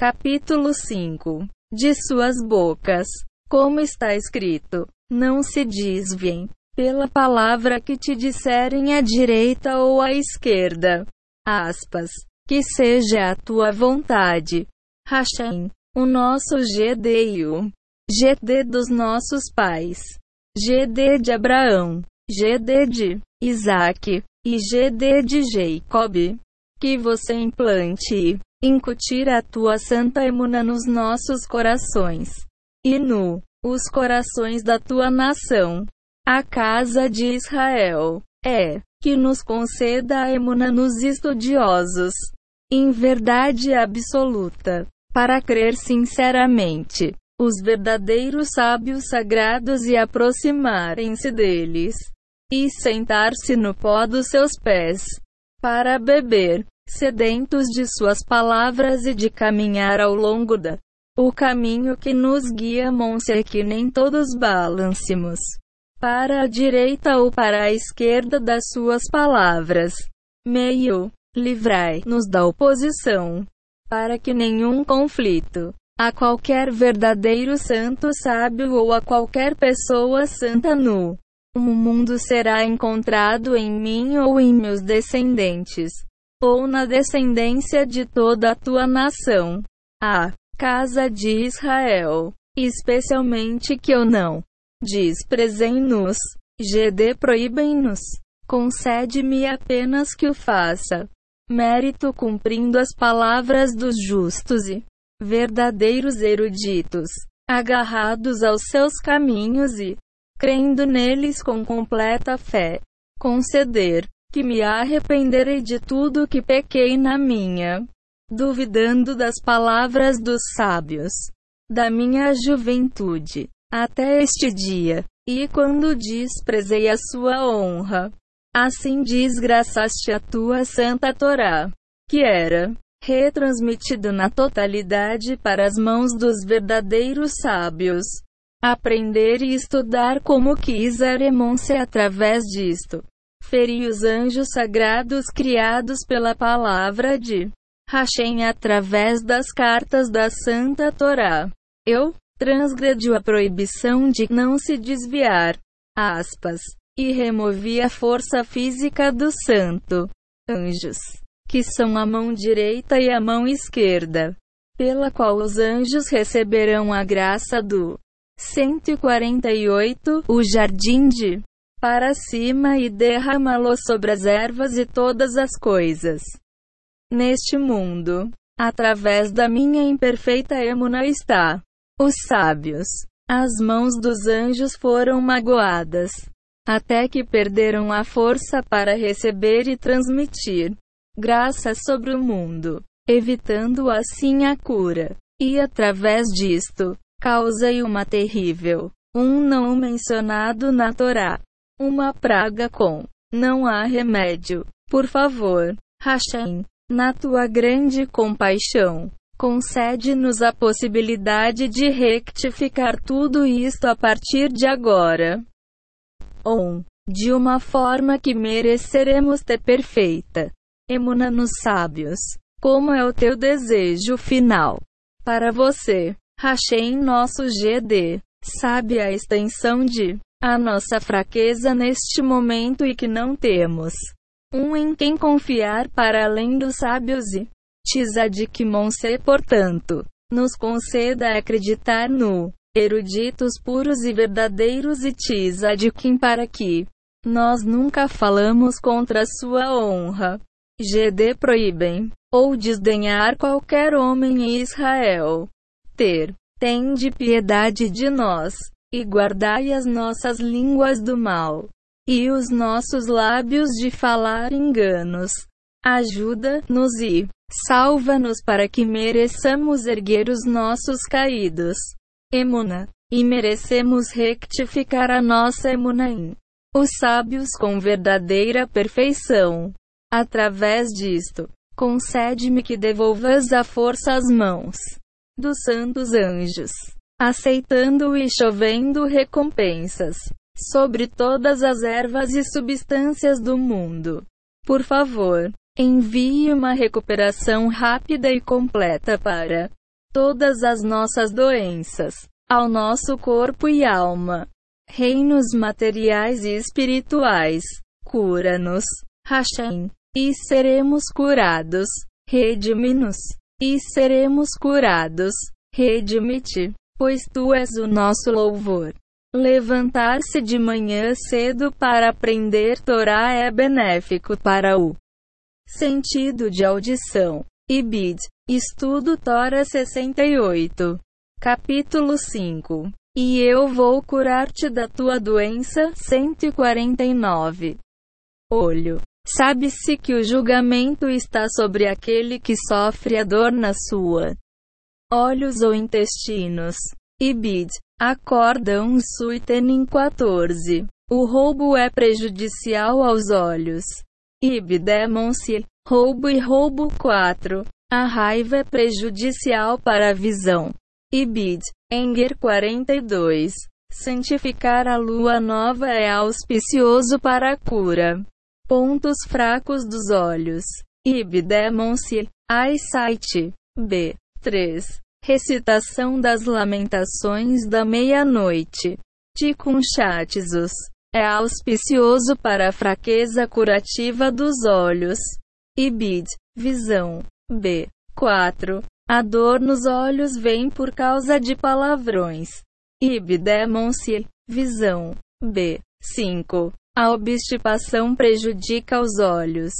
Capítulo 5 De suas bocas. Como está escrito: Não se desviem pela palavra que te disserem à direita ou à esquerda. Aspas. Que seja a tua vontade. Hashem, o nosso GD o GD dos nossos pais. GD de Abraão, GD de Isaac e GD de Jacob. Que você implante incutir a tua santa emuna nos nossos corações. E no os corações da tua nação, a casa de Israel. É que nos conceda a emuna nos estudiosos, em verdade absoluta, para crer sinceramente os verdadeiros sábios sagrados e aproximarem-se deles, e sentar-se no pó dos seus pés, para beber, sedentos de suas palavras e de caminhar ao longo da o caminho que nos guia monse que nem todos balancemos para a direita ou para a esquerda das suas palavras. Meio, livrai-nos da oposição, para que nenhum conflito a qualquer verdadeiro santo sábio ou a qualquer pessoa santa no o mundo será encontrado em mim ou em meus descendentes, ou na descendência de toda a tua nação, a casa de Israel, especialmente que eu não desprezem-nos, GD proíbem-nos, concede-me apenas que o faça, mérito cumprindo as palavras dos justos e verdadeiros eruditos, agarrados aos seus caminhos e crendo neles com completa fé, conceder que me arrependerei de tudo que pequei na minha, duvidando das palavras dos sábios, da minha juventude, até este dia, e quando desprezei a sua honra, assim desgraçaste a tua santa Torá, que era retransmitido na totalidade para as mãos dos verdadeiros sábios. Aprender e estudar como quiseremos através disto. Feri os anjos sagrados criados pela palavra de Hashem através das cartas da Santa Torá. Eu transgredi a proibição de não se desviar, aspas, e removi a força física do santo anjos que são a mão direita e a mão esquerda, pela qual os anjos receberão a graça do 148, o jardim de para cima e derramá-lo sobre as ervas e todas as coisas. Neste mundo, através da minha imperfeita emuna está. Os sábios, as mãos dos anjos foram magoadas, até que perderam a força para receber e transmitir graça sobre o mundo, evitando assim a cura. E através disto, causei uma terrível, um não mencionado na Torá, uma praga com não há remédio. Por favor, Hashem, na tua grande compaixão, concede-nos a possibilidade de rectificar tudo isto a partir de agora. Ou, de uma forma que mereceremos ter perfeita emuna nos sábios. Como é o teu desejo final? Para você, Hashem nosso GD, sabe a extensão de a nossa fraqueza neste momento e que não temos um em quem confiar para além dos sábios e Tzadik-Monse, portanto, nos conceda acreditar no eruditos puros e verdadeiros e Tzadikim para que nós nunca falamos contra sua honra. GD proíbem, ou desdenhar qualquer homem em Israel. Ter, tende piedade de nós, e guardai as nossas línguas do mal, e os nossos lábios de falar enganos. Ajuda-nos e salva-nos para que mereçamos erguer os nossos caídos. Emuna, e merecemos rectificar a nossa emunaim. Os sábios com verdadeira perfeição. Através disto, concede-me que devolvas a força às mãos dos santos anjos, aceitando e chovendo recompensas sobre todas as ervas e substâncias do mundo. Por favor, envie uma recuperação rápida e completa para todas as nossas doenças, ao nosso corpo e alma, reinos materiais e espirituais. Cura-nos, Hashem, e seremos curados. Redime-nos, e seremos curados. Redime-te, pois tu és o nosso louvor. Levantar-se de manhã cedo para aprender Torá é benéfico para o sentido de audição. Ibid, Estudo Tora 68. Capítulo 5. E eu vou curar-te da tua doença. 149. Olho. Sabe-se que o julgamento está sobre aquele que sofre a dor na sua olhos ou intestinos. Ibid. Acordam Suitenin 14. O roubo é prejudicial aos olhos. Ibdemonse. Roubo e roubo 4. A raiva é prejudicial para a visão. Ibid. Enger 42. Santificar a lua nova é auspicioso para a cura. Pontos fracos dos olhos. Ibdemonse. Eyesight. B. 3. Recitação das Lamentações da Meia-Noite. Tikkun Chatzus. É auspicioso para a fraqueza curativa dos olhos. Ibid. Visão. B. 4. A dor nos olhos vem por causa de palavrões. Ibdemonse. Visão. B. 5. A obstipação prejudica os olhos.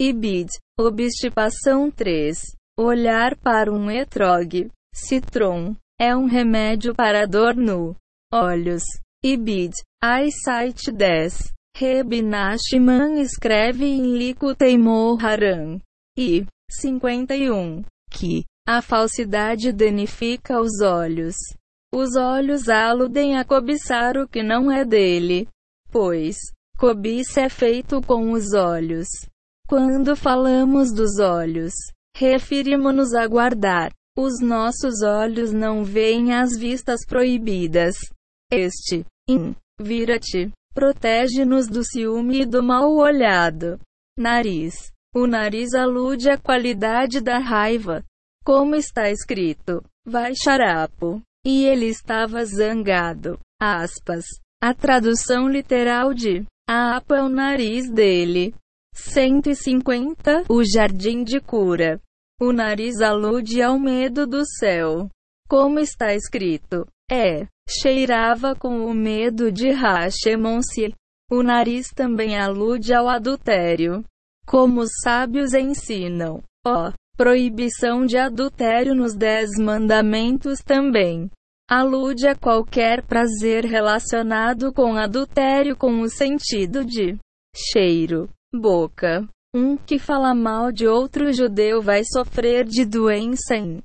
Ibid. Obstipação 3. Olhar para um etrog. Citron. É um remédio para dor no olhos. Ibid. Eyesight 10. Reb Nachman escreve em Likutei Moharan. I. 51. Que a falsidade danifica os olhos. Os olhos aludem a cobiçar o que não é dele. Pois, cobiça é feito com os olhos. Quando falamos dos olhos, referimos-nos a guardar. Os nossos olhos não veem as vistas proibidas. Este, in, vira-te, protege-nos do ciúme e do mal olhado. Nariz. O nariz alude à qualidade da raiva. Como está escrito, vai xarapo. E ele estava zangado. Aspas. A tradução literal de Apo é o nariz dele. 150. O jardim de cura. O nariz alude ao medo do céu. Como está escrito, é, cheirava com o medo de Hashemonsi. O nariz também alude ao adultério. Como os sábios ensinam, ó, proibição de adultério nos Dez Mandamentos também alude a qualquer prazer relacionado com adultério com o sentido de cheiro, boca, um que fala mal de outro judeu vai sofrer de doença em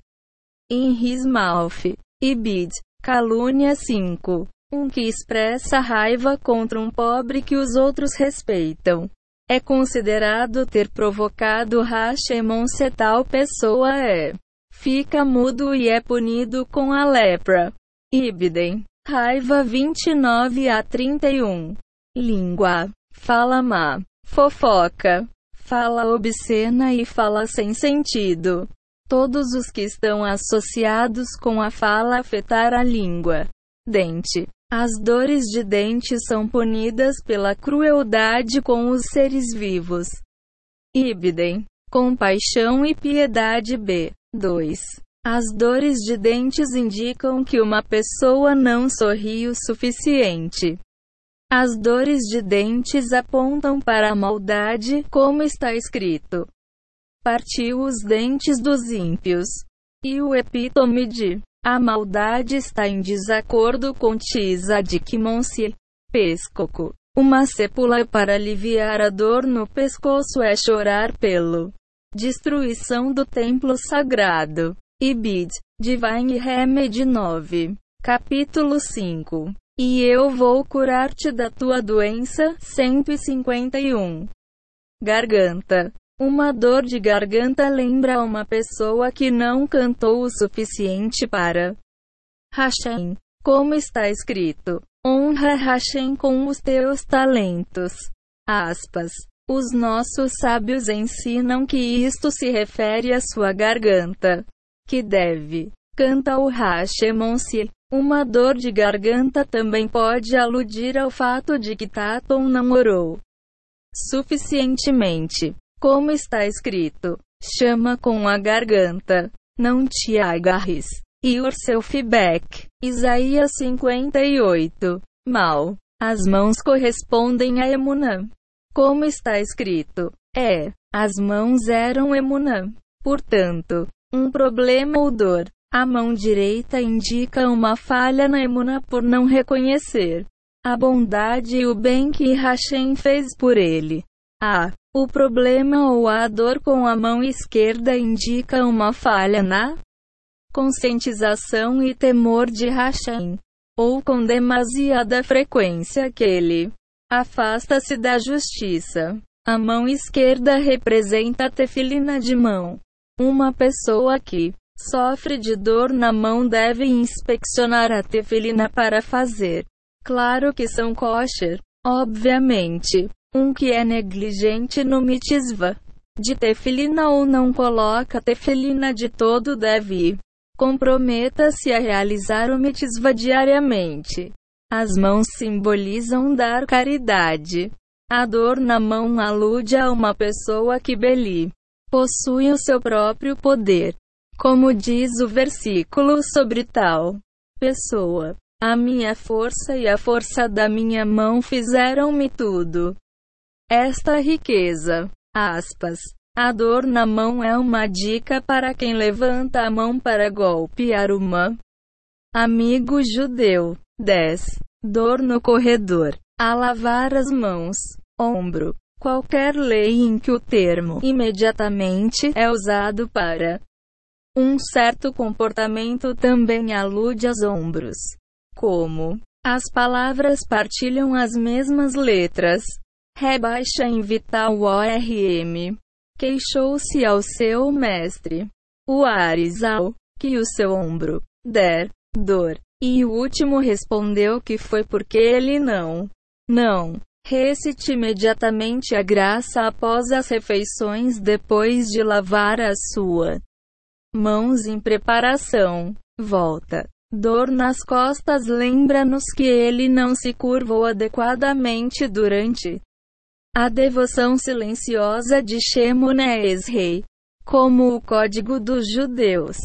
in his mouth. Ibid. Calúnia 5. Um que expressa raiva contra um pobre que os outros respeitam. É considerado ter provocado Hashemon se tal pessoa é. Fica mudo e é punido com a lepra. Ibidem. Raiva 29 a 31. Língua. Fala má. Fofoca fala obscena e fala sem sentido. Todos os que estão associados com a fala afetar a língua. Dente. As dores de dente são punidas pela crueldade com os seres vivos. Ibidem. Compaixão e piedade B. 2. As dores de dentes indicam que uma pessoa não sorri o suficiente. As dores de dentes apontam para a maldade, como está escrito. Partiu os dentes dos ímpios. E o epítome de a maldade está em desacordo com Tisa de Kimonsi. Pescoco. Uma sepula para aliviar a dor no pescoço é chorar pelo destruição do templo sagrado. Ibid. Divine Remedy 9. Capítulo 5 e eu vou curar-te da tua doença. 151. Garganta. Uma dor de garganta lembra uma pessoa que não cantou o suficiente para Hashem. Como está escrito: Honra Hashem com os teus talentos. Aspas. Os nossos sábios ensinam que isto se refere à sua garganta, que deve Canta o Hashemonsi. Uma dor de garganta também pode aludir ao fato de que Tatum namorou suficientemente. Como está escrito, chama com a garganta, não te agarres. E o seu feedback. Isaías 58. Mal. As mãos correspondem a Emunã. Como está escrito, é, as mãos eram Emunã. Portanto, um problema ou dor. A mão direita indica uma falha na Emunã por não reconhecer a bondade e o bem que Hashem fez por ele. A. O problema ou a dor com a mão esquerda indica uma falha na conscientização e temor de Hashem, ou com demasiada frequência que ele afasta-se da justiça. A mão esquerda representa a tefilina de mão. Uma pessoa que sofre de dor na mão deve inspeccionar a tefilina para fazer. Claro que são kosher, obviamente. Um que é negligente no mitzvah de tefilina ou não coloca tefilina de todo deve. Comprometa-se a realizar o mitzvah diariamente. As mãos simbolizam dar caridade. A dor na mão alude a uma pessoa que beli possui o seu próprio poder. Como diz o versículo sobre tal pessoa, a minha força e a força da minha mão fizeram-me tudo. Esta riqueza, aspas, a dor na mão é uma dica para quem levanta a mão para golpear uma amigo judeu. 10. Dor no corredor. A lavar as mãos. Ombro. Qualquer lei em que o termo imediatamente é usado para um certo comportamento também alude aos ombros. Como? As palavras partilham as mesmas letras. Rebaixa em Vital ORM queixou-se ao seu mestre, o Arizal, que o seu ombro. Der. Dor. E o último respondeu que foi porque ele não, não, recite imediatamente a graça após as refeições depois de lavar as suas mãos em preparação. Volta. Dor nas costas lembra-nos que ele não se curvou adequadamente durante a devoção silenciosa de Shemonés Rei, como o código dos judeus.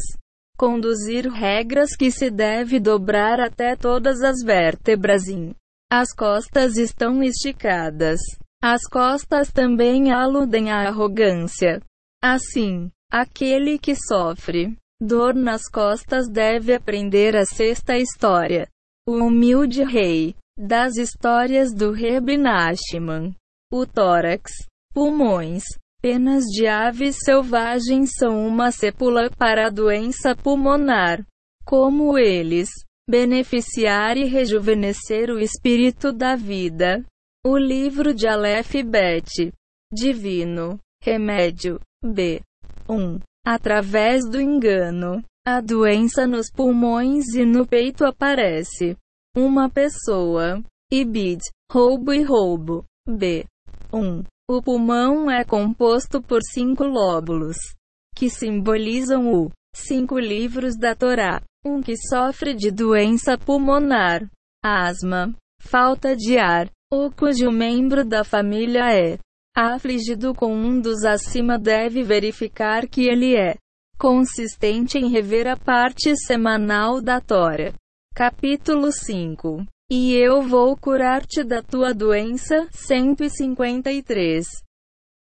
Conduzir regras que se deve dobrar até todas as vértebras em. As costas estão esticadas. As costas também aludem à arrogância. Assim, aquele que sofre dor nas costas deve aprender a sexta história. O humilde rei das histórias do Reb Nachman. O tórax, pulmões, penas de aves selvagens são uma sepula para a doença pulmonar. Como eles beneficiar e rejuvenescer o espírito da vida. O livro de Aleph Bet. Divino. Remédio. B. 1. Através do engano, a doença nos pulmões e no peito aparece. Uma pessoa. Ibid. Roubo e roubo. B. 1. O pulmão é composto por cinco lóbulos, que simbolizam o cinco livros da Torá. Um que sofre de doença pulmonar, asma, falta de ar, ou cujo membro da família é afligido com um dos acima deve verificar que ele é consistente em rever a parte semanal da Tora. Capítulo 5 e eu vou curar-te da tua doença. 153.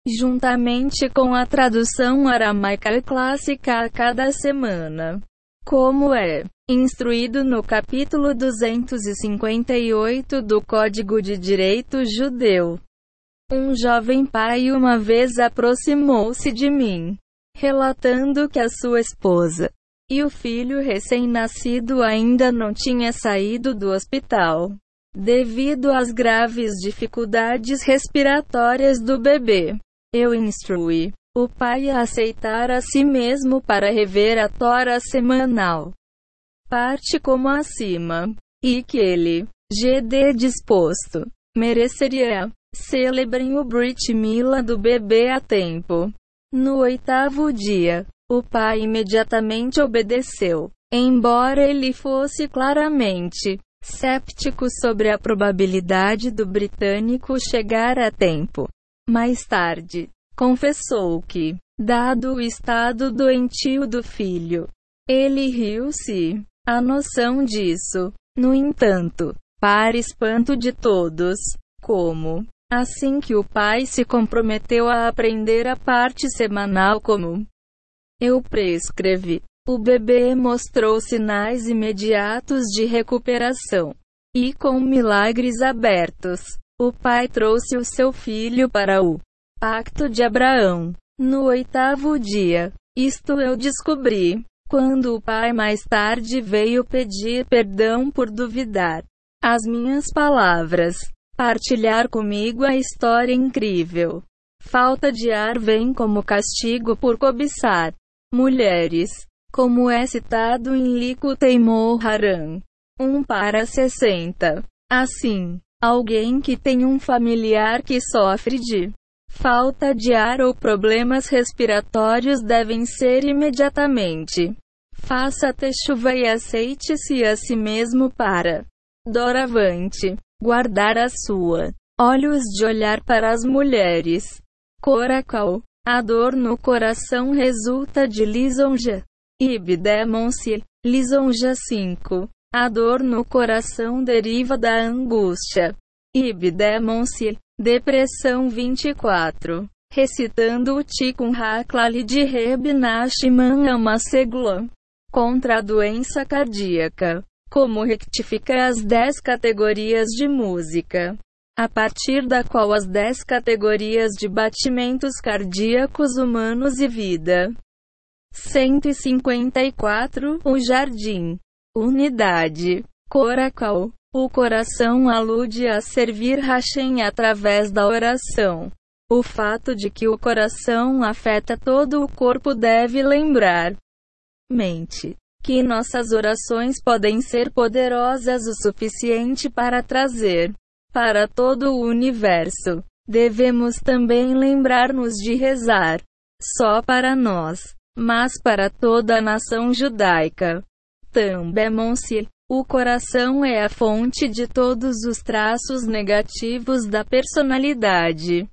Juntamente com a tradução aramaica clássica a cada semana. Como é instruído no capítulo 258 do Código de Direito Judeu. Um jovem pai uma vez aproximou-se de mim, relatando que a sua esposa e o filho recém-nascido ainda não tinha saído do hospital. Devido às graves dificuldades respiratórias do bebê, eu instruí o pai a aceitar a si mesmo para rever a tora semanal. Parte como acima. E que ele, GD disposto, mereceria. Celebrem o Brit Mila do bebê a tempo. No oitavo dia, o pai imediatamente obedeceu. Embora ele fosse claramente séptico sobre a probabilidade do britânico chegar a tempo. Mais tarde, confessou que, dado o estado doentio do filho, ele riu-se. A noção disso, no entanto, para espanto de todos, como, assim que o pai se comprometeu a aprender a parte semanal como eu prescrevi, o bebê mostrou sinais imediatos de recuperação. E com milagres abertos, o pai trouxe o seu filho para o pacto de Abraão. No oitavo dia, isto eu descobri, quando o pai mais tarde veio pedir perdão por duvidar as minhas palavras, partilhar comigo a história incrível. Falta de ar vem como castigo por cobiçar mulheres como é citado em Liku Teimor Haran. 1 para 60. Assim, alguém que tem um familiar que sofre de falta de ar ou problemas respiratórios devem ser imediatamente. Faça chuva e aceite-se a si mesmo para doravante guardar a sua olhos de olhar para as mulheres. Coracal. A dor no coração resulta de lisonja. Ibdemonse, lisonja 5. A dor no coração deriva da angústia. Ibdemonse, depressão 24. Recitando o Tikkun Haklali de Reb Nachman. Contra a doença cardíaca. Como rectificar as 10 categorias de música a partir da qual as 10 categorias de batimentos cardíacos humanos e vida 154. O jardim. Unidade. Coracal. O coração alude a servir Hashem através da oração. O fato de que o coração afeta todo o corpo deve lembrar. Mente. Que nossas orações podem ser poderosas o suficiente para trazer para todo o universo. Devemos também lembrar-nos de rezar só para nós mas para toda a nação judaica. Também-se, o coração é a fonte de todos os traços negativos da personalidade.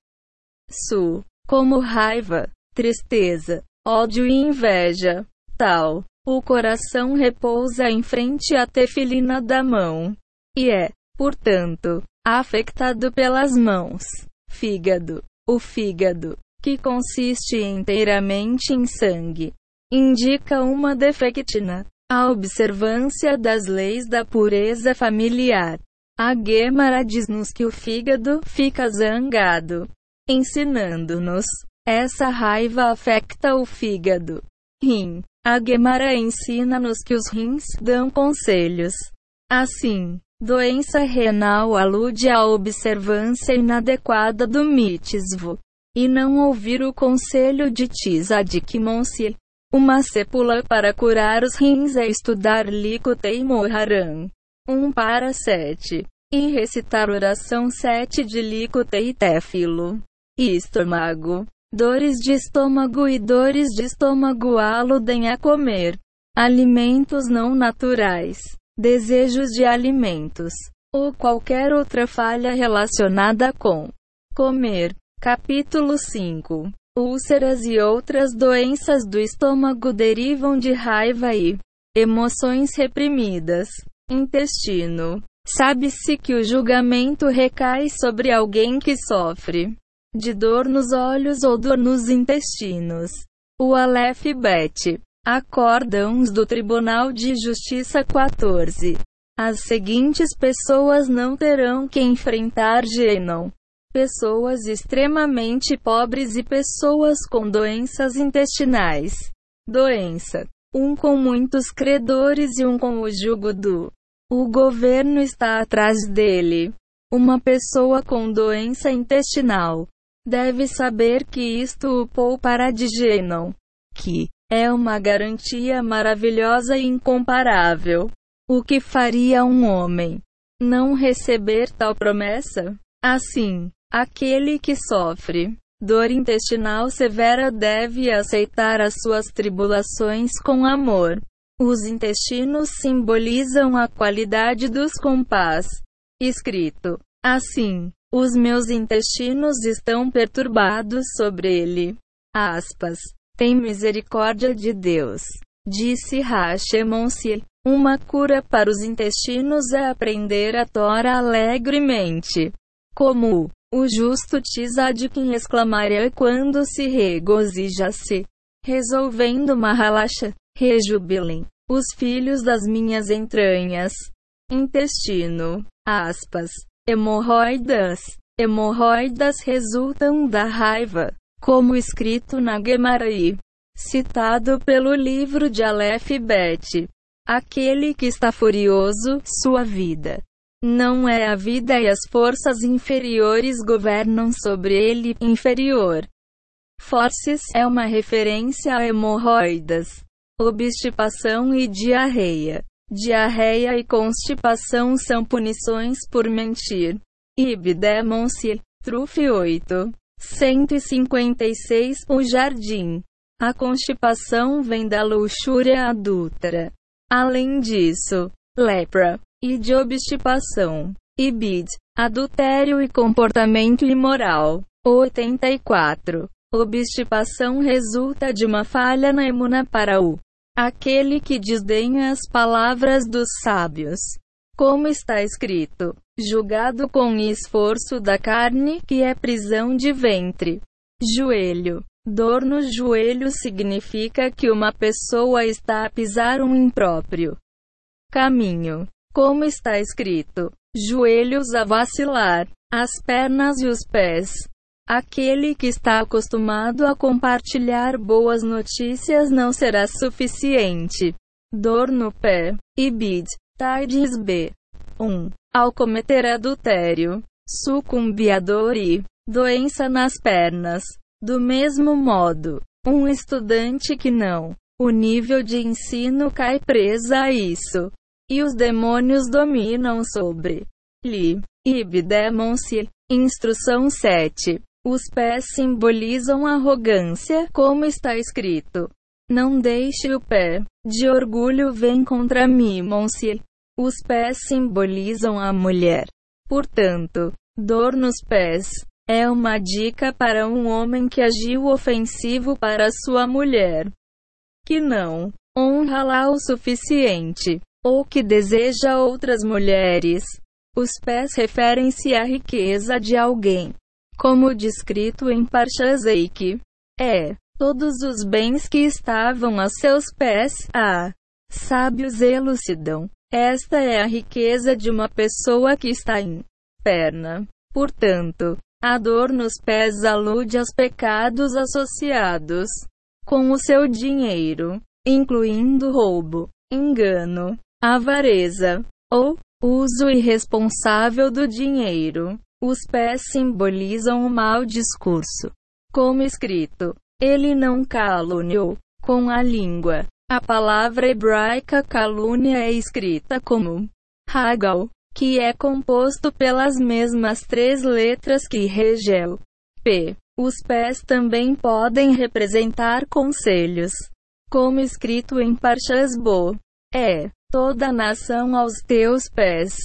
Su, como raiva, tristeza, ódio e inveja. Tal, o coração repousa em frente à tefilina da mão. E é, portanto, afetado pelas mãos. Fígado. O fígado que consiste inteiramente em sangue, indica uma defectina. A observância das leis da pureza familiar. A Gemara diz-nos que o fígado fica zangado, ensinando-nos. Essa raiva afeta o fígado. Rim. A Gemara ensina-nos que os rins dão conselhos. Assim, doença renal alude à observância inadequada do mitzvah e não ouvir o conselho de Tzadik Monsi. Uma sepula para curar os rins é estudar Likutei Moharan. 1 para 7. E recitar oração 7 de Likutei Tefilo. Estômago. Dores de estômago e dores de estômago aludem a comer alimentos não naturais, desejos de alimentos, ou qualquer outra falha relacionada com comer. Capítulo 5 Úlceras e outras doenças do estômago derivam de raiva e emoções reprimidas. Intestino. Sabe-se que o julgamento recai sobre alguém que sofre de dor nos olhos ou dor nos intestinos. O Aleph Bet. Acórdãos do Tribunal de Justiça 14. As seguintes pessoas não terão que enfrentar Genon pessoas extremamente pobres e pessoas com doenças intestinais. Doença. Um com muitos credores e um com o jugo do. O governo está atrás dele. Uma pessoa com doença intestinal deve saber que isto o poupará de Genon, que é uma garantia maravilhosa e incomparável. O que faria um homem não receber tal promessa? Assim, Aquele que sofre dor intestinal severa deve aceitar as suas tribulações com amor. Os intestinos simbolizam a qualidade dos compás. Escrito assim: Os meus intestinos estão perturbados sobre ele. Aspas. Tem misericórdia de Deus. Disse Hashemonsi. Uma cura para os intestinos é aprender a Tora alegremente. Como o justo Tzadkin exclamaria quando se regozija-se, resolvendo Mahalacha, rejubilem, os filhos das minhas entranhas. Intestino, aspas, hemorroidas, hemorroidas resultam da raiva, como escrito na Gemarai, citado pelo livro de Aleph Bet. Aquele que está furioso, sua vida. Não é a vida e as forças inferiores governam sobre ele, inferior. Forces é uma referência a hemorroidas, obstipação e diarreia. Diarreia e constipação são punições por mentir. Ibdemon-se, Trufe 8. 156 O jardim. A constipação vem da luxúria adúltera. Além disso, lepra e de obstipação, ibid, adultério e comportamento imoral. 84. Obstipação resulta de uma falha na emuna para o aquele que desdenha as palavras dos sábios. Como está escrito, julgado com esforço da carne, que é prisão de ventre. Joelho. Dor no joelho significa que uma pessoa está a pisar um impróprio caminho. Como está escrito: joelhos a vacilar, as pernas e os pés. Aquele que está acostumado a compartilhar boas notícias não será suficiente. Dor no pé. Ibid. Tides B. 1. Ao cometer adultério, sucumbiador e doença nas pernas. Do mesmo modo, um estudante que não o nível de ensino cai presa a isso. E os demônios dominam sobre li. Ibdemon-se. Instrução 7. Os pés simbolizam arrogância, como está escrito. Não deixe o pé de orgulho vem contra mim, Monse. Os pés simbolizam a mulher. Portanto, dor nos pés é uma dica para um homem que agiu ofensivo para sua mulher, que não honra-la o suficiente, ou que deseja outras mulheres. Os pés referem-se à riqueza de alguém, como descrito em Parshazek. É, todos os bens que estavam a seus pés, ah, sábios elucidam. Esta é a riqueza de uma pessoa que está em perna. Portanto, a dor nos pés alude aos pecados associados com o seu dinheiro, incluindo roubo, engano, avareza ou uso irresponsável do dinheiro. Os pés simbolizam o mau discurso. Como escrito, ele não caluniou com a língua. A palavra hebraica calúnia é escrita como Hagal, que é composto pelas mesmas três letras que Regel. P. Os pés também podem representar conselhos. Como escrito em Parshasbo. É, toda nação aos teus pés.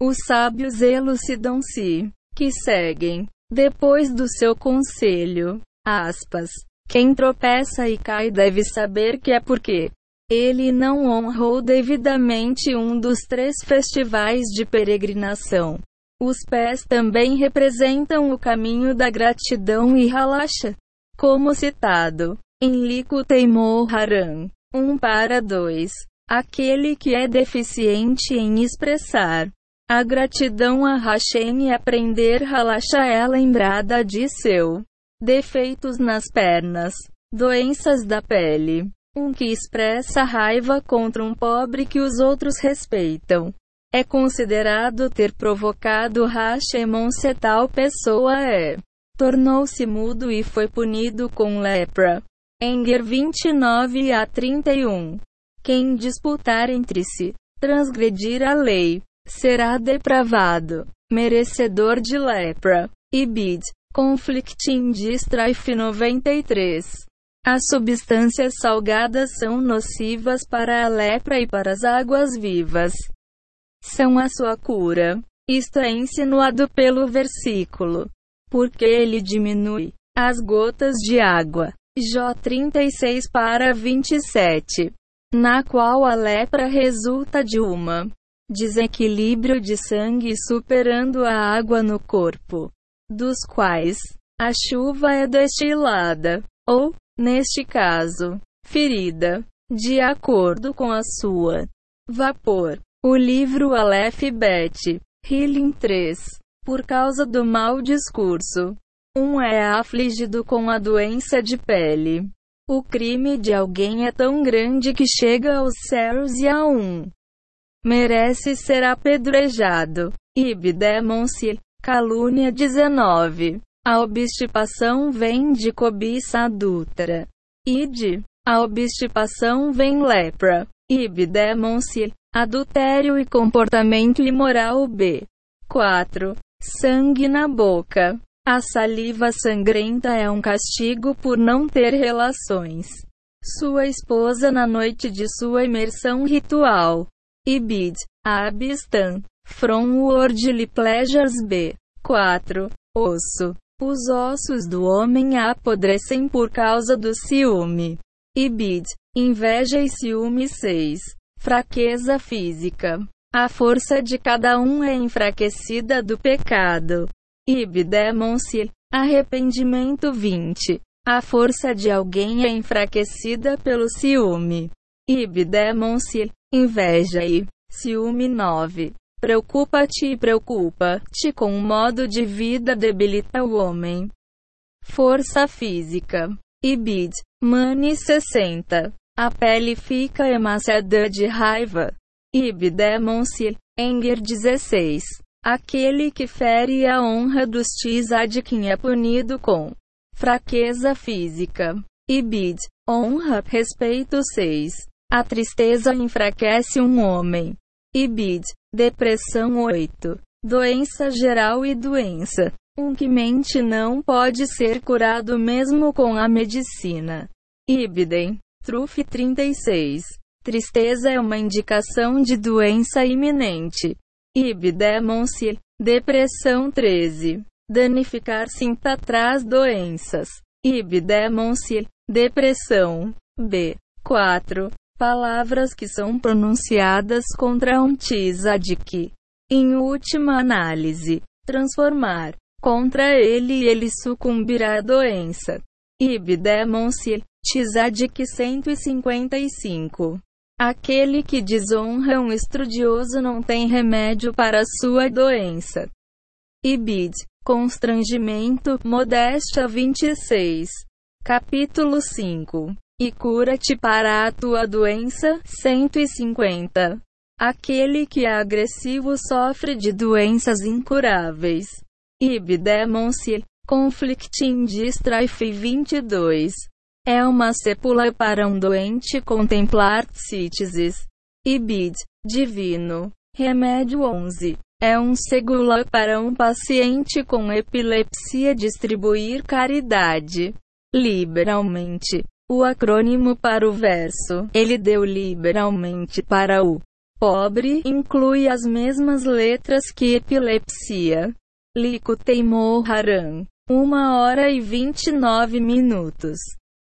Os sábios elucidam-se, que seguem, depois do seu conselho. Aspas. Quem tropeça e cai deve saber que é porque ele não honrou devidamente um dos três festivais de peregrinação. Os pés também representam o caminho da gratidão e relaxa, como citado em Liku Teimor Haran 1 para 2. Aquele que é deficiente em expressar a gratidão a Hashem e aprender relaxa é lembrada de seu defeitos nas pernas, doenças da pele um que expressa raiva contra um pobre que os outros respeitam. É considerado ter provocado Hashemon se tal pessoa é. Tornou-se mudo e foi punido com lepra. Enger 29 a 31. Quem disputar entre si, transgredir a lei, será depravado, merecedor de lepra. Ibid. Conflicting de Strife 93. As substâncias salgadas são nocivas para a lepra e para as águas vivas. São a sua cura. Isto é insinuado pelo versículo. Porque ele diminui as gotas de água. Jó 36 para 27. Na qual a lepra resulta de uma desequilíbrio de sangue superando a água no corpo, dos quais a chuva é destilada, ou, neste caso, ferida, de acordo com a sua vapor. O livro Aleph Bet, Healing 3, por causa do mau discurso. Um é afligido com a doença de pele. O crime de alguém é tão grande que chega aos céus e a um merece ser apedrejado. Ibdemonse, calúnia 19. A obstipação vem de cobiça adúltera. Id. A obstipação vem lepra. Ibdemonse, adultério e comportamento imoral B. 4. Sangue na boca. A saliva sangrenta é um castigo por não ter relações. Sua esposa na noite de sua imersão ritual. Ibid, Abistan, From Worldly Pleasures B. 4. Osso. Os ossos do homem apodrecem por causa do ciúme. Ibid, inveja e ciúme 6. Fraqueza física. A força de cada um é enfraquecida do pecado. Ibdemonse, arrependimento 20. A força de alguém é enfraquecida pelo ciúme. Ibdemonse, inveja e ciúme 9. Preocupa-te e preocupa-te com um modo de vida debilita o homem. Força física. Ibid. Mani 60. A pele fica emaciada de raiva. Ibdemonse. Enger 16. Aquele que fere a honra dos Tzadkin é punido com fraqueza física. Ibid. Honra, respeito 6. A tristeza enfraquece um homem. Ibid. Depressão 8. Doença geral e doença. Um que mente não pode ser curado mesmo com a medicina. Ibidem. Truf 36. Tristeza é uma indicação de doença iminente. Ibdemonse. Depressão 13. Danificar sinta traz doenças. Ibdemonse. Depressão. B. 4 palavras que são pronunciadas contra um tzadik. Em última análise, transformar contra ele ele sucumbirá à doença. Ibdemonse, tzadik 155. Aquele que desonra um estudioso não tem remédio para sua doença. Ibid, constrangimento, modéstia 26. Capítulo 5 e cura-te para a tua doença. 150. Aquele que é agressivo sofre de doenças incuráveis. Ibdemonse, Conflicting de Strife 22. É uma sepula para um doente contemplar cítises. Ibid, divino. Remédio 11. É um segula para um paciente com epilepsia distribuir caridade liberalmente. O acrônimo para o verso ele deu liberalmente para o pobre inclui as mesmas letras que epilepsia. Lico teimou Haran. Uma hora e 29 minutos.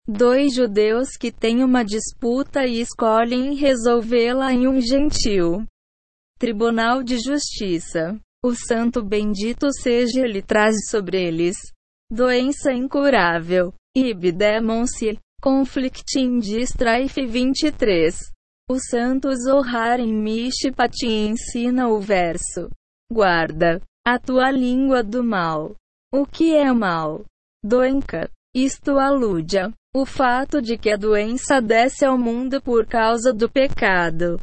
Dois judeus que têm uma disputa e escolhem resolvê-la em um gentil tribunal de justiça. O santo bendito seja ele traz sobre eles doença incurável. Ibdemonse, Conflicting de Strife 23. O santo Zohar em Mishpat ensina o verso: Guarda a tua língua do mal. O que é mal? Doenca. Isto alude o fato de que a doença desce ao mundo por causa do pecado.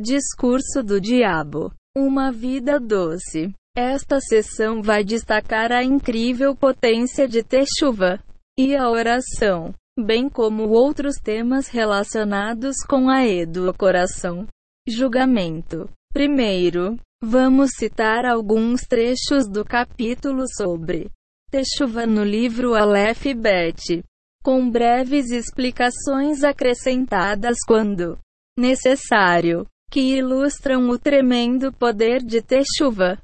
Discurso do diabo. Uma vida doce. Esta sessão vai destacar a incrível potência de Teshuva e a oração bem como outros temas relacionados com a educação. Julgamento. Primeiro, vamos citar alguns trechos do capítulo sobre Techuva no livro Aleph Bet. com breves explicações acrescentadas quando necessário, que ilustram o tremendo poder de Techuvah.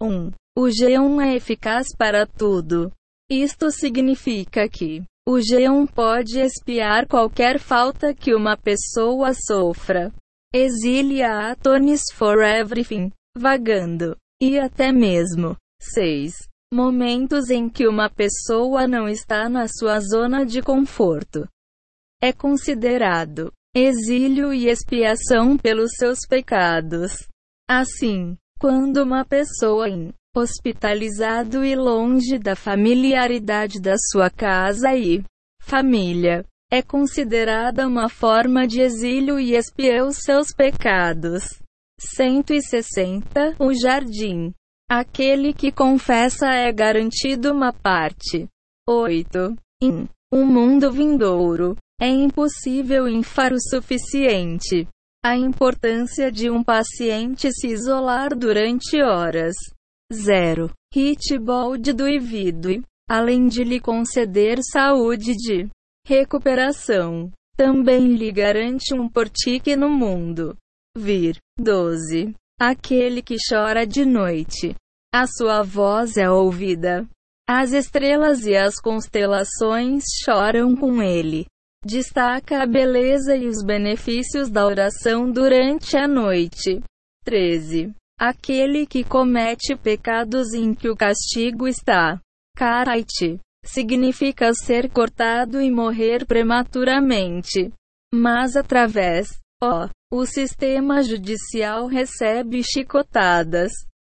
1. O G1 é eficaz para tudo. Isto significa que o G1 pode espiar qualquer falta que uma pessoa sofra. Exilia atones for everything, vagando, e até mesmo 6. Momentos em que uma pessoa não está na sua zona de conforto. É considerado exílio e expiação pelos seus pecados. Assim, quando uma pessoa em hospitalizado e longe da familiaridade da sua casa e família, é considerada uma forma de exílio e expia os seus pecados. 160 O jardim. Aquele que confessa é garantido uma parte. 8. Em um mundo vindouro, é impossível infar o suficiente. A importância de um paciente se isolar durante horas. 0. Hitbold do indivíduo, além de lhe conceder saúde de recuperação, também lhe garante um portique no mundo. Vir. 12. Aquele que chora de noite. A sua voz é ouvida. As estrelas e as constelações choram com ele. Destaca a beleza e os benefícios da oração durante a noite. 13. Aquele que comete pecados em que o castigo está. Karaite. Significa ser cortado e morrer prematuramente. Mas através, ó, o sistema judicial recebe chicotadas.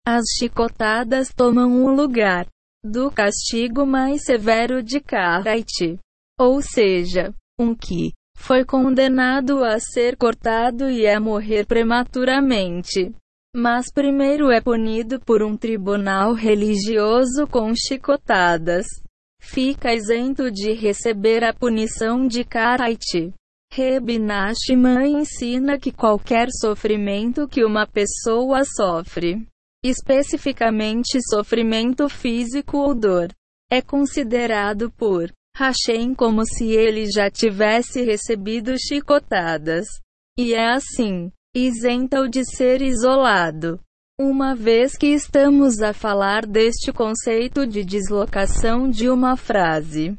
As chicotadas tomam o lugar do castigo mais severo de Karaite. Ou seja, um que foi condenado a ser cortado e a morrer prematuramente. Mas primeiro é punido por um tribunal religioso com chicotadas. Fica isento de receber a punição de Karaite. Reb ensina que qualquer sofrimento que uma pessoa sofre, especificamente sofrimento físico ou dor, é considerado por Hashem como se ele já tivesse recebido chicotadas. E é assim, isenta-o de ser isolado. Uma vez que estamos a falar deste conceito de deslocação de uma frase.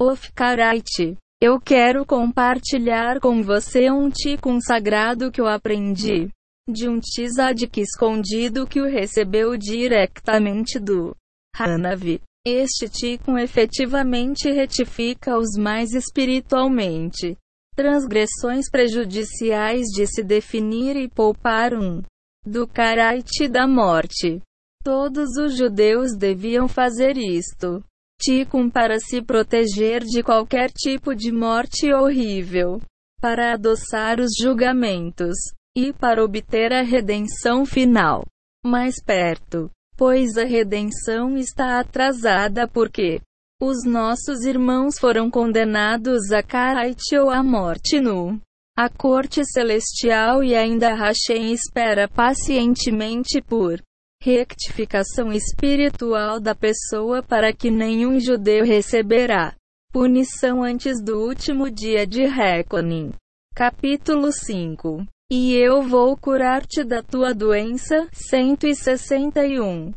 Ofkaraite. Eu quero compartilhar com você um tikkun sagrado que eu aprendi. De um tzadik escondido que o recebeu diretamente do Hanavi. Este ticum efetivamente retifica os mais espiritualmente transgressões prejudiciais de se definir e poupar um do karaite da morte. Todos os judeus deviam fazer isto. Ticum para se proteger de qualquer tipo de morte horrível, para adoçar os julgamentos e para obter a redenção final. Mais perto pois a redenção está atrasada porque os nossos irmãos foram condenados a Karaite ou à morte no a corte celestial e ainda Hashem espera pacientemente por rectificação espiritual da pessoa para que nenhum judeu receberá punição antes do último dia de Reconin. Capítulo 5 e eu vou curar-te da tua doença. 161.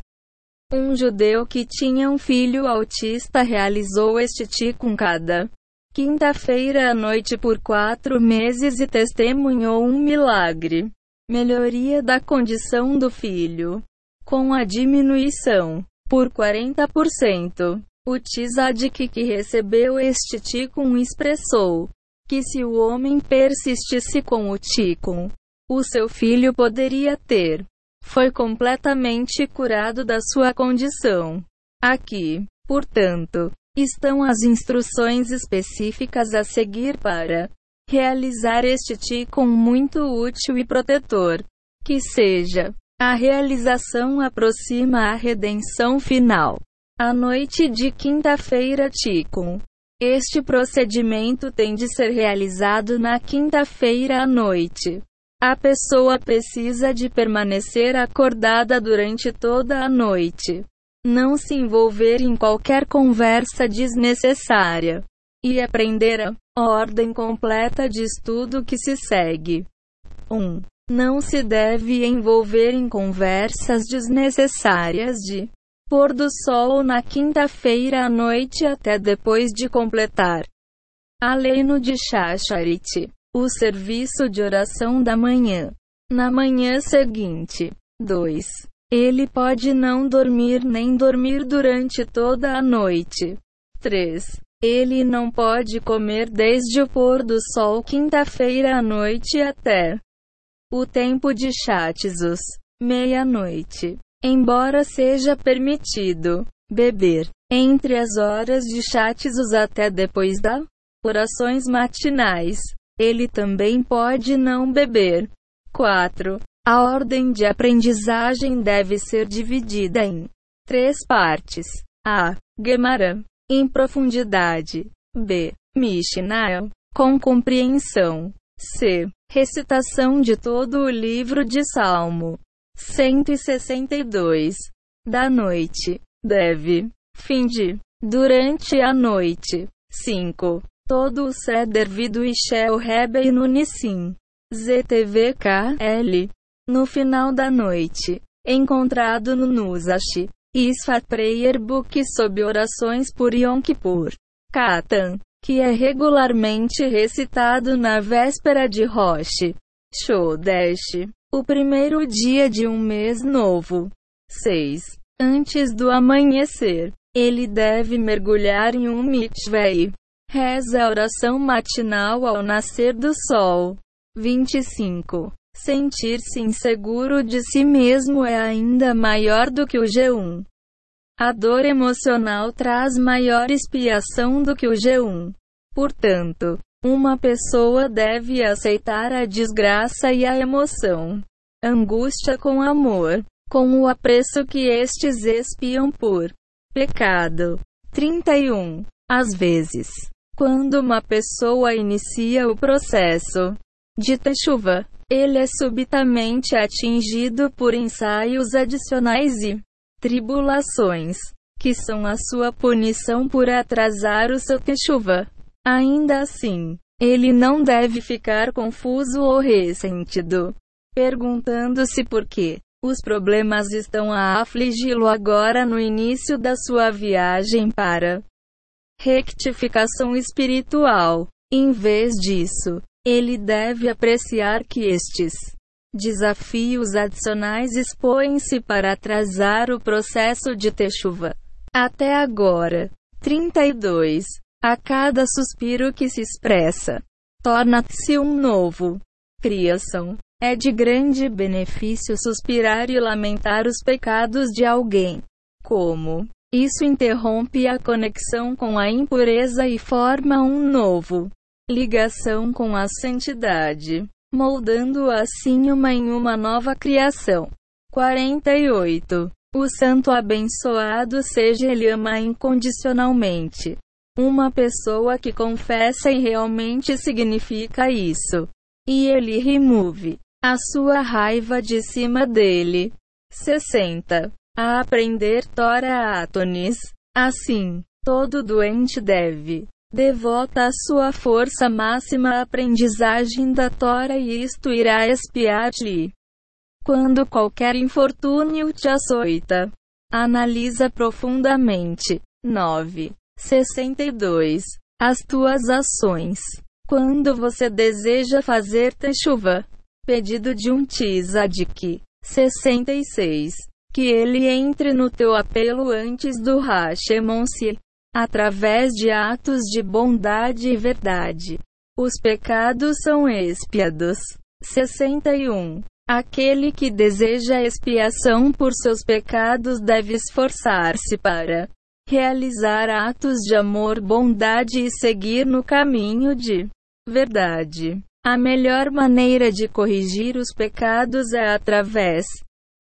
Um judeu que tinha um filho autista realizou este tikkun cada quinta-feira à noite por quatro meses e testemunhou um milagre. Melhoria da condição do filho. Com a diminuição por 40%. O tzadik que recebeu este tikkun expressou que se o homem persistisse com o Ticum, o seu filho poderia ter. Foi completamente curado da sua condição. Aqui, portanto, estão as instruções específicas a seguir para realizar este Ticum muito útil e protetor. Que seja, a realização aproxima a redenção final. A noite de quinta-feira Ticum este procedimento tem de ser realizado na quinta-feira à noite. A pessoa precisa de permanecer acordada durante toda a noite. Não se envolver em qualquer conversa desnecessária. e aprender a ordem completa de estudo que se segue. 1. Um, não se deve envolver em conversas desnecessárias de pôr do sol na quinta-feira à noite até depois de completar. Aleino de Chacharit. O serviço de oração da manhã. Na manhã seguinte. 2. Ele pode não dormir nem dormir durante toda a noite. 3. Ele não pode comer desde o pôr do sol quinta-feira à noite até o tempo de Chatzus, meia-noite. Embora seja permitido beber entre as horas de Chatzus até depois da orações matinais, ele também pode não beber. 4. A ordem de aprendizagem deve ser dividida em três partes: A. Gemara, em profundidade. B. Mishnah, com compreensão. C. Recitação de todo o livro de Salmo. 162. Da noite. Deve. Fim de. Durante a noite. 5. Todo o Seder Vido e Shel Rebbe no Nissim. ZTVKL. No final da noite. Encontrado no Nusashi. Isfat Prayer Book sob orações por Yom Kippur. Katan. Que é regularmente recitado na véspera de Rosh. Chodesh. O primeiro dia de um mês novo. 6. Antes do amanhecer. Ele deve mergulhar em um mitzvah. Reza a oração matinal ao nascer do sol. 25. Sentir-se inseguro de si mesmo é ainda maior do que o G1. A dor emocional traz maior expiação do que o G1. Portanto, uma pessoa deve aceitar a desgraça e a emoção. Angústia com amor, com o apreço que estes expiam por pecado. 31. Às vezes, quando uma pessoa inicia o processo de chuva, ele é subitamente atingido por ensaios adicionais e tribulações, que são a sua punição por atrasar o seu chuva. Ainda assim, ele não deve ficar confuso ou ressentido, perguntando-se por que os problemas estão a afligi-lo agora no início da sua viagem para rectificação espiritual. Em vez disso, ele deve apreciar que estes desafios adicionais expõem-se para atrasar o processo de techuva. Até agora. 32. A cada suspiro que se expressa, torna-se um novo criação. É de grande benefício suspirar e lamentar os pecados de alguém. Como isso interrompe a conexão com a impureza e forma um novo ligação com a santidade, moldando assim uma em uma nova criação. 48. O santo abençoado seja ele ama incondicionalmente. Uma pessoa que confessa e realmente significa isso. E ele remove a sua raiva de cima dele. 60 a aprender Tora Atonis. Assim, todo doente deve devota a sua força máxima à aprendizagem da Tora e isto irá espiar-lhe. Quando qualquer infortúnio te açoita, analisa profundamente. 9. 62. As tuas ações. Quando você deseja fazer chuva, pedido de um tzadik. 66 que ele entre no teu apelo antes do Hashemonsi, através de atos de bondade e verdade. Os pecados são expiados. 61. Aquele que deseja expiação por seus pecados deve esforçar-se para realizar atos de amor, bondade e seguir no caminho de verdade. A melhor maneira de corrigir os pecados é através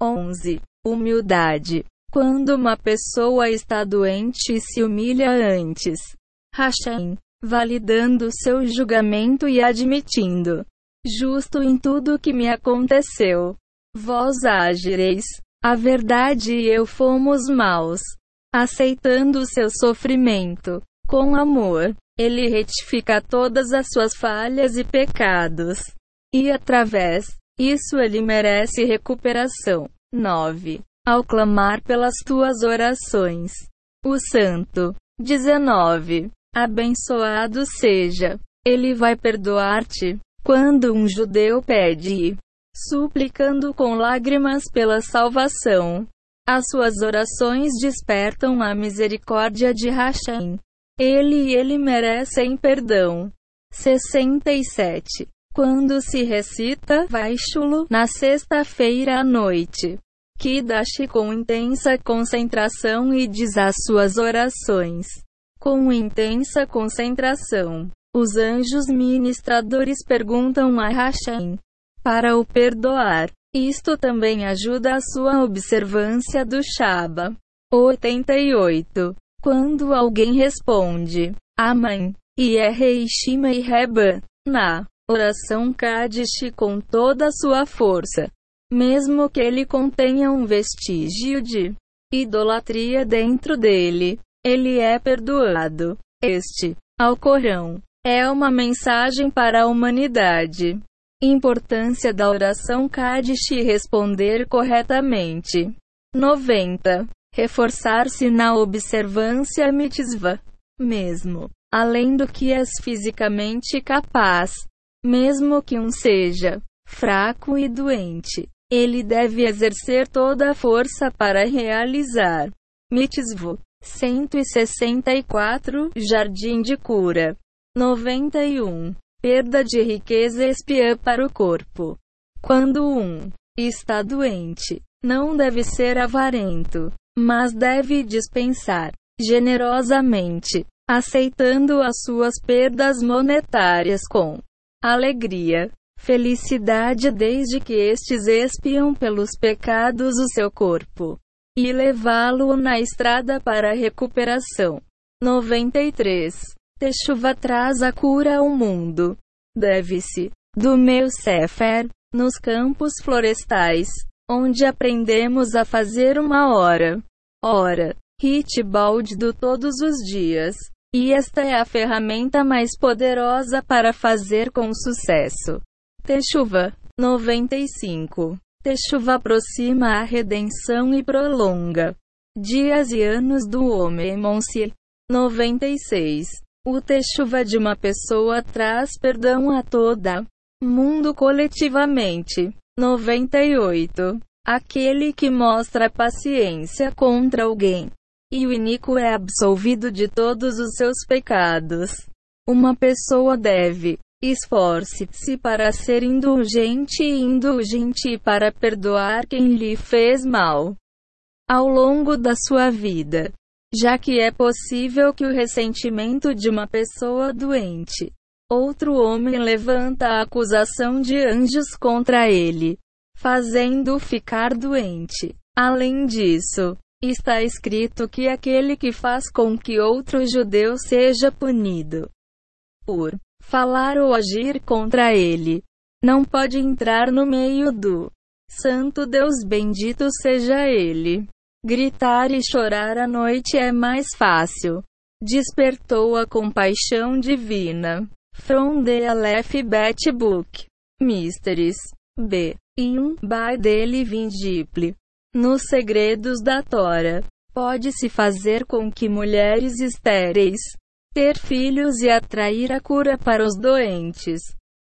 11 Humildade. Quando uma pessoa está doente e se humilha antes. Hashem. Validando seu julgamento e admitindo. Justo em tudo que me aconteceu. Vós agireis. A verdade e eu fomos maus. Aceitando seu sofrimento. Com amor. ele retifica todas as suas falhas e pecados. E através isso ele merece recuperação. 9. Ao clamar pelas tuas orações. O santo. 19. Abençoado seja. Ele vai perdoar-te. Quando um judeu pede, suplicando com lágrimas pela salvação, as suas orações despertam a misericórdia de Hashem. Ele e ele merecem perdão. 67. Quando se recita Vaishulo na sexta-feira à noite, Kidashi com intensa concentração e diz as suas orações. Com intensa concentração, os anjos ministradores perguntam a Hashem para o perdoar. Isto também ajuda a sua observância do Shaba. 88. Quando alguém responde, Amém, e é Reishima e Reba, na oração Kadish com toda a sua força, mesmo que ele contenha um vestígio de idolatria dentro dele, ele é perdoado. Este, Alcorão, é uma mensagem para a humanidade. Importância da oração Kadish responder corretamente. 90. Reforçar-se na observância mitzvah. Mesmo, além do que és fisicamente capaz, mesmo que um seja fraco e doente, ele deve exercer toda a força para realizar. Mitzvah. 164 Jardim de Cura. 91 perda de riqueza espiã para o corpo. Quando um está doente, não deve ser avarento, mas deve dispensar generosamente, aceitando as suas perdas monetárias com alegria, felicidade desde que estes espiam pelos pecados o seu corpo e levá-lo na estrada para a recuperação. 93 chuva traz a cura ao mundo. Deve-se do meu Sefer, nos campos florestais, onde aprendemos a fazer uma hora. Hora, Hitbald do todos os dias. E esta é a ferramenta mais poderosa para fazer com sucesso. Techuva 95. Techuva aproxima a redenção e prolonga dias e anos do homem. 96. O techuva de uma pessoa traz perdão a toda mundo coletivamente. 98. Aquele que mostra paciência contra alguém e o iníquo é absolvido de todos os seus pecados. Uma pessoa deve esforce-se para ser indulgente e indulgente para perdoar quem lhe fez mal ao longo da sua vida já que é possível que o ressentimento de uma pessoa doente, outro homem levanta a acusação de anjos contra ele, fazendo-o ficar doente. Além disso, está escrito que aquele que faz com que outro judeu seja punido por falar ou agir contra ele, não pode entrar no meio do Santo Deus bendito seja ele. Gritar e chorar à noite é mais fácil. Despertou a compaixão divina. From the Aleph Bet Book. Mysteries. B. In by dele Vindiple. Nos segredos da Tora. Pode-se fazer com que mulheres estéreis ter filhos e atrair a cura para os doentes.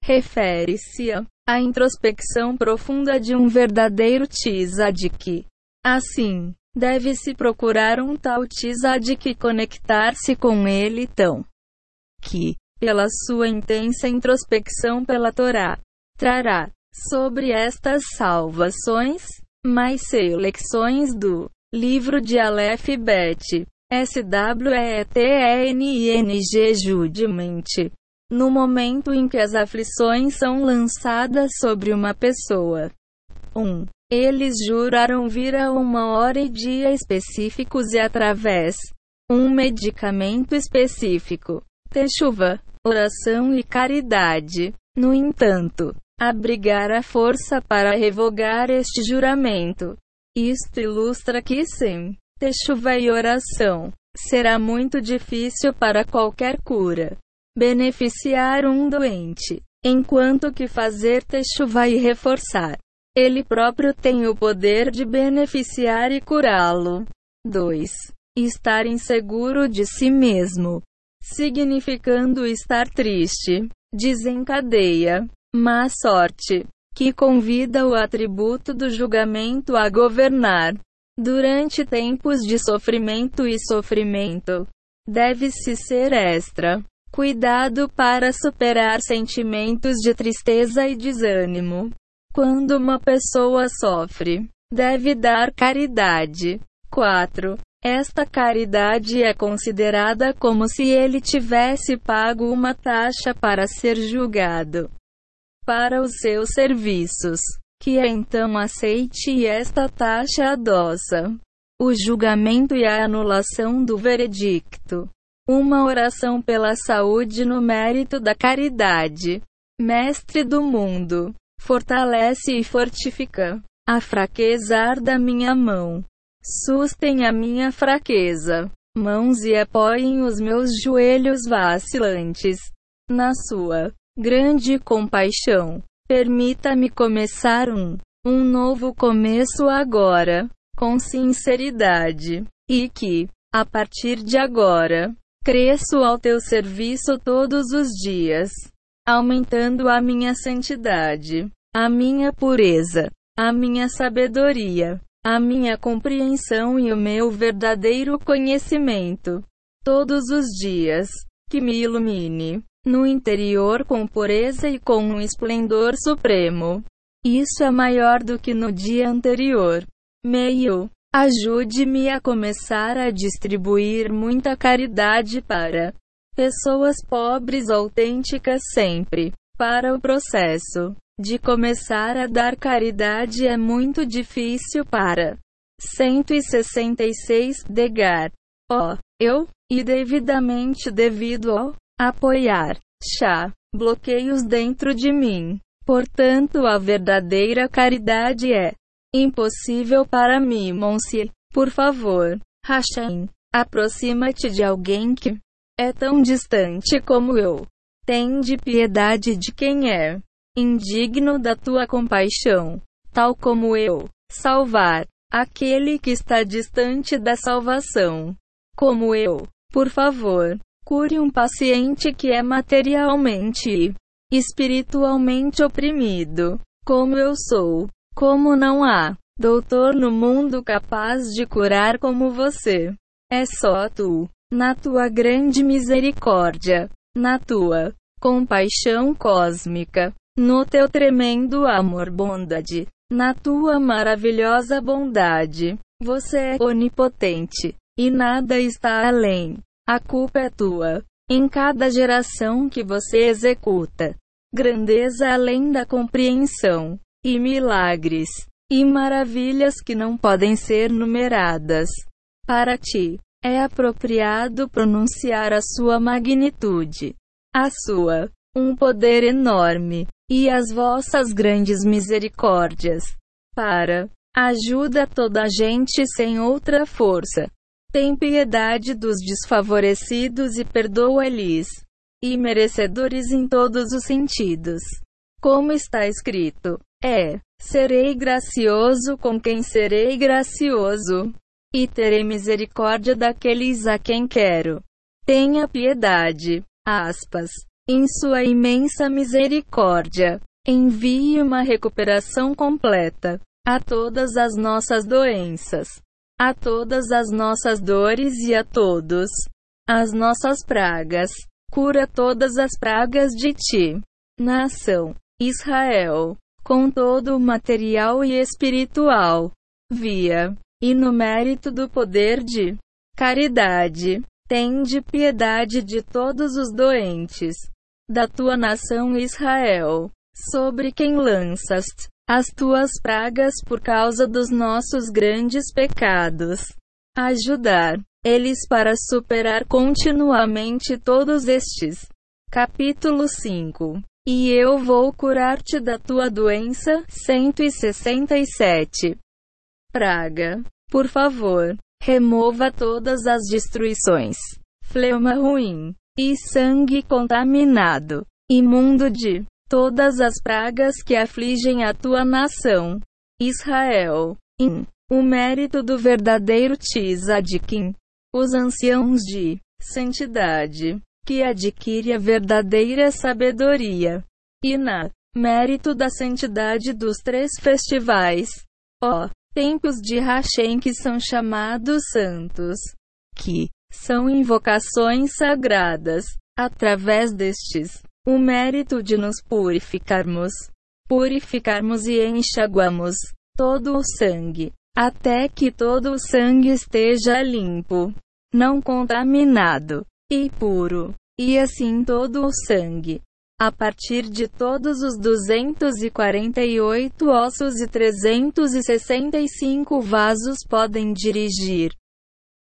Refere-se à introspecção profunda de um verdadeiro tzadik. Assim, Deve-se procurar um tal tzadik conectar-se com ele tão que, pela sua intensa introspecção pela Torá, trará sobre estas salvações mais selecções do livro de Aleph Bet. S-W-E-T-E-N-I-N-G Judimente. No momento em que as aflições são lançadas sobre uma pessoa. 1. Um, eles juraram vir a uma hora e dia específicos e através um medicamento específico. Techuva, oração e caridade. No entanto, abrigar a força para revogar este juramento. Isto ilustra que sim, techuva e oração será muito difícil para qualquer cura beneficiar um doente, enquanto que fazer techuva e reforçar. Ele próprio tem o poder de beneficiar e curá-lo. 2. Estar inseguro de si mesmo, significando estar triste, desencadeia má sorte, que convida o atributo do julgamento a governar. Durante tempos de sofrimento e sofrimento, deve-se ser extra cuidado para superar sentimentos de tristeza e desânimo. Quando uma pessoa sofre, deve dar caridade. 4. Esta caridade é considerada como se ele tivesse pago uma taxa para ser julgado para os seus serviços, que então aceite esta taxa adoça o julgamento e a anulação do veredicto. Uma oração pela saúde no mérito da caridade. Mestre do mundo, fortalece e fortifica a fraqueza da minha mão. Sustém a minha fraqueza, mãos e apoiem os meus joelhos vacilantes na sua grande compaixão. Permita-me começar um, um novo começo agora, com sinceridade, e que, a partir de agora, cresço ao teu serviço todos os dias, aumentando a minha santidade, a minha pureza, a minha sabedoria, a minha compreensão e o meu verdadeiro conhecimento. Todos os dias, que me ilumine no interior com pureza e com um esplendor supremo. Isso é maior do que no dia anterior. Meio. Ajude-me a começar a distribuir muita caridade para pessoas pobres autênticas sempre. Para o processo de começar a dar caridade é muito difícil para 166 Degar. Ó, oh, eu, e devidamente devido ao apoiar, chá, bloqueios dentro de mim. Portanto, a verdadeira caridade é impossível para mim, Monsieur. Por favor, Hashem, aproxima-te de alguém que é tão distante como eu. Tende piedade de quem é indigno da tua compaixão, tal como eu. Salvar aquele que está distante da salvação, como eu. Por favor, Cure um paciente que é materialmente e espiritualmente oprimido, como eu sou. Como não há doutor no mundo capaz de curar como você. É só tu, na tua grande misericórdia, na tua compaixão cósmica, no teu tremendo amor bondade, na tua maravilhosa bondade. Você é onipotente e nada está além a culpa é tua. Em cada geração que você executa, grandeza além da compreensão, e milagres, e maravilhas que não podem ser numeradas. Para ti, é apropriado pronunciar a sua magnitude, a sua, um poder enorme, e as vossas grandes misericórdias. Para, ajuda toda a gente sem outra força. Tem piedade dos desfavorecidos e perdoa-lhes. E merecedores em todos os sentidos. Como está escrito: É, serei gracioso com quem serei gracioso. E terei misericórdia daqueles a quem quero. Tenha piedade. Aspas. Em sua imensa misericórdia, envie uma recuperação completa a todas as nossas doenças a todas as nossas dores e a todos as nossas pragas. Cura todas as pragas de ti. Nação Israel, com todo o material e espiritual, via e no mérito do poder de caridade, tende piedade de todos os doentes da tua nação Israel, sobre quem lançaste as tuas pragas por causa dos nossos grandes pecados. Ajudar eles para superar continuamente todos estes. Capítulo 5 E eu vou curar-te da tua doença. 167 Praga. Por favor, remova todas as destruições, fleuma ruim, e sangue contaminado, imundo de todas as pragas que afligem a tua nação, Israel. In, o mérito do verdadeiro Tzadikim, os anciãos de santidade, que adquire a verdadeira sabedoria. E na mérito da santidade dos três festivais. Ó, tempos de Hashem que são chamados santos, que são invocações sagradas, através destes, o mérito de nos purificarmos, purificarmos e enxaguamos todo o sangue, até que todo o sangue esteja limpo, não contaminado e puro, e assim todo o sangue, a partir de todos os 248 ossos e 365 vasos podem dirigir,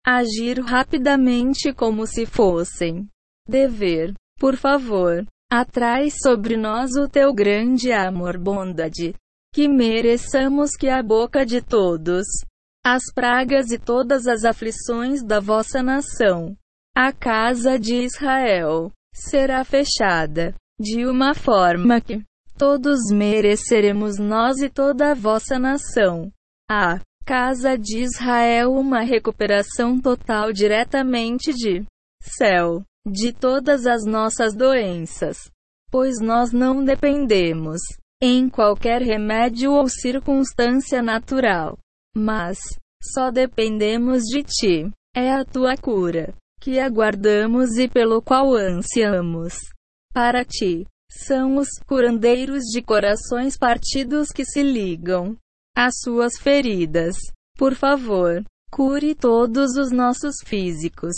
agir rapidamente como se fossem. Dever. Por favor, atrai sobre nós o teu grande amor bondade, que mereçamos que a boca de todos as pragas e todas as aflições da vossa nação, a casa de Israel, será fechada de uma forma que todos mereceremos nós e toda a vossa nação. A casa de Israel uma recuperação total diretamente de céu de todas as nossas doenças, pois nós não dependemos em qualquer remédio ou circunstância natural, mas só dependemos de ti. É a tua cura que aguardamos e pelo qual ansiamos para ti. São os curandeiros de corações partidos que se ligam às suas feridas. Por favor, cure todos os nossos físicos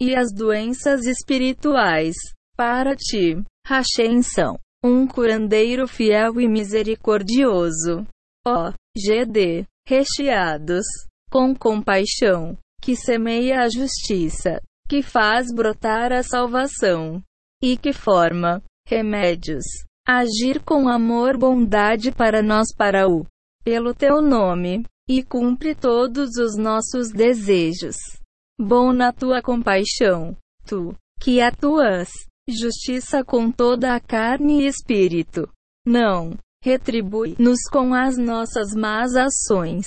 e as doenças espirituais. Para ti, Hashem são um curandeiro fiel e misericordioso. Ó, GD, recheados com compaixão, que semeia a justiça, que faz brotar a salvação e que forma remédios. Agir com amor, bondade para nós, para o, pelo teu nome, e cumpre todos os nossos desejos. Bom na tua compaixão, tu, que atuas, justiça com toda a carne e espírito. Não, retribui-nos com as nossas más ações.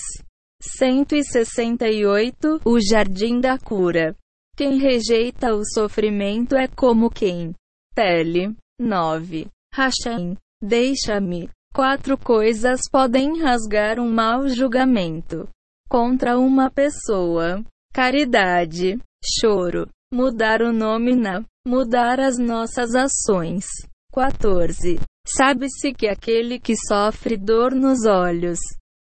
168 O Jardim da Cura. Quem rejeita o sofrimento é como quem Tele. 9. Hashem. Deixa-me. Quatro coisas podem rasgar um mau julgamento contra uma pessoa: caridade, choro, mudar o nome na, mudar as nossas ações. 14. Sabe-se que aquele que sofre dor nos olhos,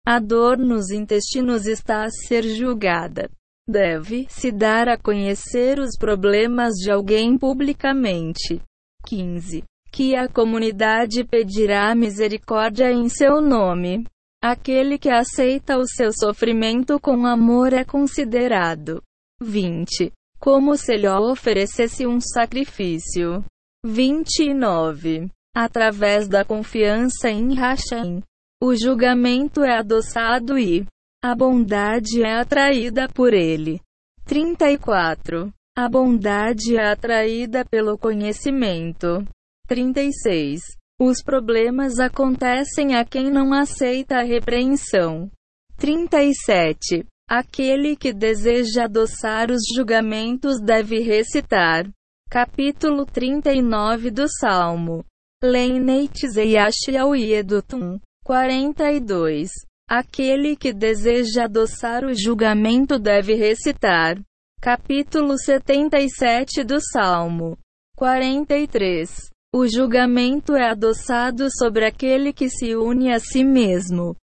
a dor nos intestinos está a ser julgada. Deve se dar a conhecer os problemas de alguém publicamente. 15. Que a comunidade pedirá misericórdia em seu nome. Aquele que aceita o seu sofrimento com amor é considerado. 20. Como se lhe oferecesse um sacrifício. 29. Através da confiança em Hashem, o julgamento é adoçado e a bondade é atraída por ele. 34. A bondade é atraída pelo conhecimento. 36. Os problemas acontecem a quem não aceita a repreensão. 37. Aquele que deseja adoçar os julgamentos deve recitar. Capítulo 39 do Salmo. Leinetes e Yashiauiedutum. 42. Aquele que deseja adoçar o julgamento deve recitar. Capítulo 77 do Salmo 43. O julgamento é adoçado sobre aquele que se une a si mesmo.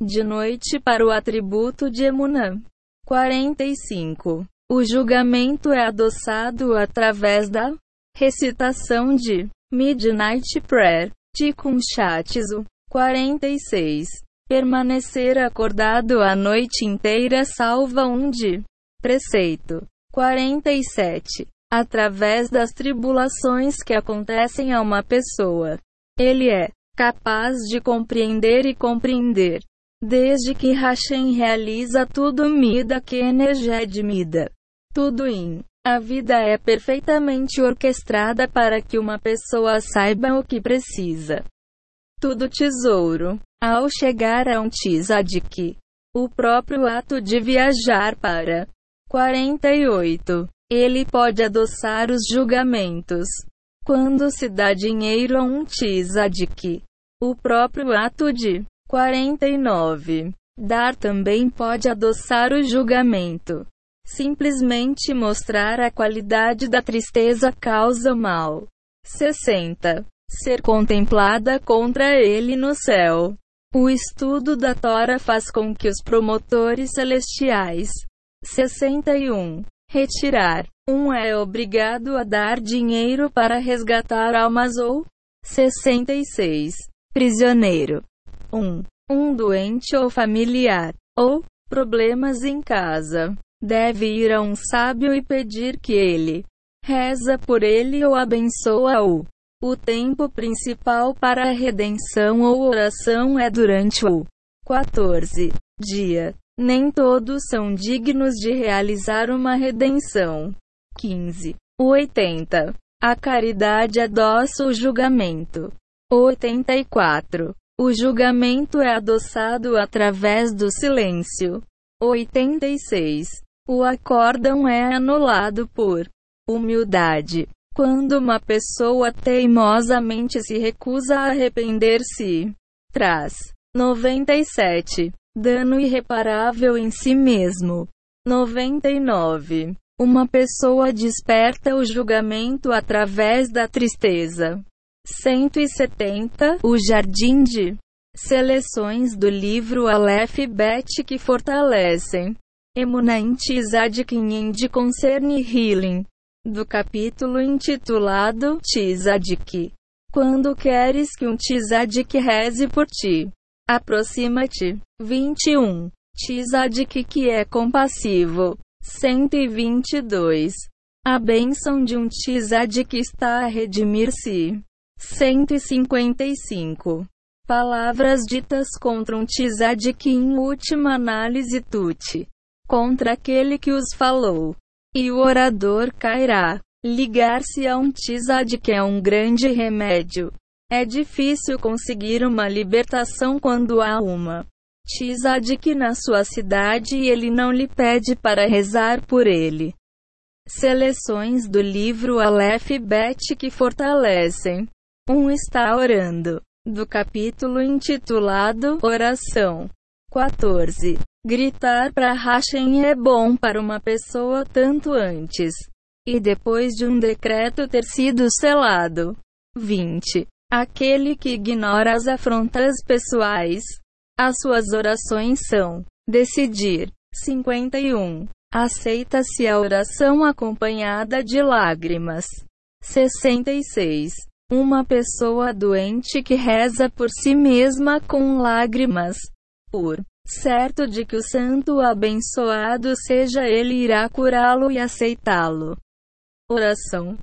De noite para o atributo de Emunã. 45. O julgamento é adoçado através da recitação de Midnight Prayer, Tikkun Shatsu. 46. Permanecer acordado a noite inteira salva um de Preceito 47. Através das tribulações que acontecem a uma pessoa, ele é capaz de compreender e compreender Desde que Hashem realiza tudo mida que energia de mida. Tudo em. A vida é perfeitamente orquestrada para que uma pessoa saiba o que precisa. Tudo tesouro. Ao chegar a um tzadik, o próprio ato de viajar para 48. Ele pode adoçar os julgamentos. Quando se dá dinheiro a um tzadik, o próprio ato de 49. Dar também pode adoçar o julgamento. Simplesmente mostrar a qualidade da tristeza causa mal. 60. Ser contemplada contra ele no céu. O estudo da Tora faz com que os promotores celestiais 61. Retirar. Um é obrigado a dar dinheiro para resgatar almas ou 66. Prisioneiro. 1. Um, um doente ou familiar. Ou problemas em casa. Deve ir a um sábio e pedir que ele reza por ele ou abençoa-o. O tempo principal para a redenção ou oração é durante o 14 dia. Nem todos são dignos de realizar uma redenção. 15. 80. A caridade adoça o julgamento. 84. O julgamento é adoçado através do silêncio. 86. O acórdão é anulado por humildade. Quando uma pessoa teimosamente se recusa a arrepender-se, traz 97. Dano irreparável em si mesmo. 99. Uma pessoa desperta o julgamento através da tristeza. 170. O Jardim de Seleções do livro Aleph Bet que fortalecem Emunant Tzadkin de Concern Healing, do capítulo intitulado Tzadik. Quando queres que um Tzadik reze por ti, aproxima-te. 21. Tzadik que é compassivo. 122. A bênção de um Tzadik está a redimir-se. 155. Palavras ditas contra um Tzadik em última análise tute contra aquele que os falou. E o orador cairá. Ligar-se a um que é um grande remédio. É difícil conseguir uma libertação quando há uma tizad na sua cidade e ele não lhe pede para rezar por ele. Seleções do livro Aleph Bet que fortalecem. Um está orando. Do capítulo intitulado Oração. 14. Gritar para Hashem é bom para uma pessoa tanto antes e depois de um decreto ter sido selado. 20. Aquele que ignora as afrontas pessoais. As suas orações são decidir. 51. Aceita-se a oração acompanhada de lágrimas. 66. Uma pessoa doente que reza por si mesma com lágrimas. Por certo de que o santo abençoado seja ele irá curá-lo e aceitá-lo. Oração.